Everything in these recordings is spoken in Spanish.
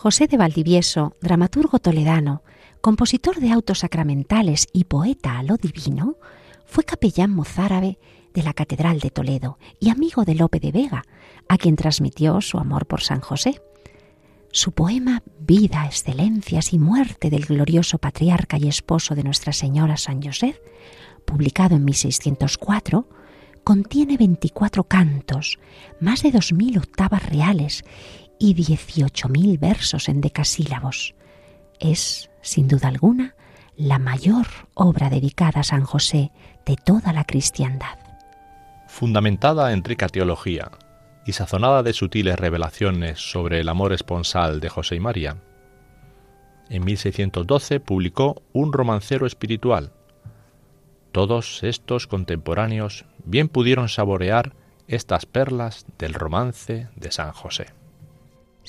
José de Valdivieso, dramaturgo toledano, compositor de autos sacramentales y poeta a lo divino, fue capellán mozárabe de la Catedral de Toledo y amigo de Lope de Vega, a quien transmitió su amor por San José. Su poema Vida, excelencias y muerte del glorioso patriarca y esposo de Nuestra Señora San José, publicado en 1604, contiene 24 cantos, más de 2.000 octavas reales y 18.000 versos en decasílabos. Es, sin duda alguna, la mayor obra dedicada a San José de toda la cristiandad. Fundamentada en rica teología y sazonada de sutiles revelaciones sobre el amor esponsal de José y María, en 1612 publicó un romancero espiritual. Todos estos contemporáneos bien pudieron saborear estas perlas del romance de San José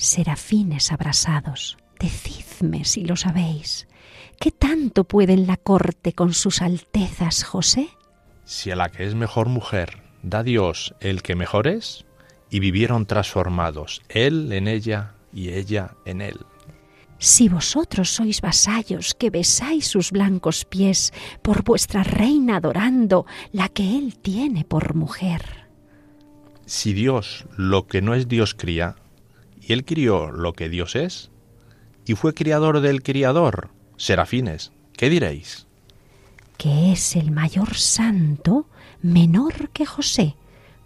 serafines abrasados, decidme si lo sabéis, ¿qué tanto puede en la corte con sus altezas José? Si a la que es mejor mujer da Dios el que mejor es, y vivieron transformados, él en ella y ella en él. Si vosotros sois vasallos que besáis sus blancos pies por vuestra reina adorando la que él tiene por mujer. Si Dios lo que no es Dios cría, y él crió lo que Dios es, y fue criador del criador, serafines. ¿Qué diréis? Que es el mayor santo menor que José,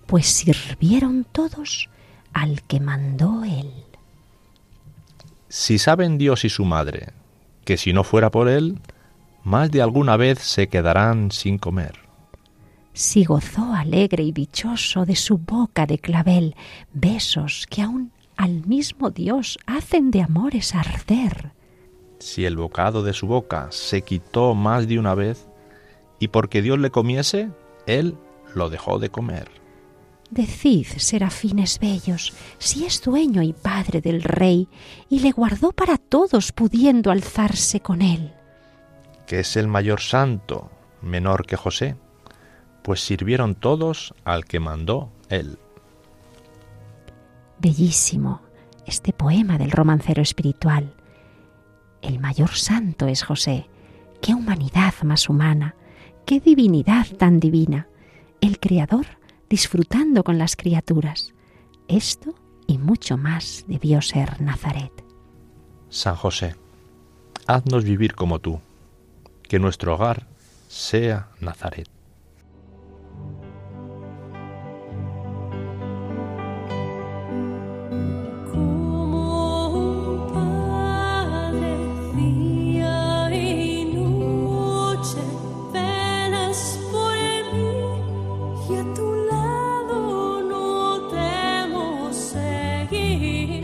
pues sirvieron todos al que mandó él. Si saben Dios y su madre que si no fuera por él, más de alguna vez se quedarán sin comer. Si gozó alegre y dichoso de su boca de clavel besos que aún al mismo Dios hacen de amores arder. Si el bocado de su boca se quitó más de una vez, y porque Dios le comiese, él lo dejó de comer. Decid, serafines bellos, si es dueño y padre del rey, y le guardó para todos pudiendo alzarse con él. Que es el mayor santo, menor que José, pues sirvieron todos al que mandó él. Bellísimo este poema del romancero espiritual. El mayor santo es José. Qué humanidad más humana, qué divinidad tan divina. El Creador disfrutando con las criaturas. Esto y mucho más debió ser Nazaret. San José, haznos vivir como tú, que nuestro hogar sea Nazaret.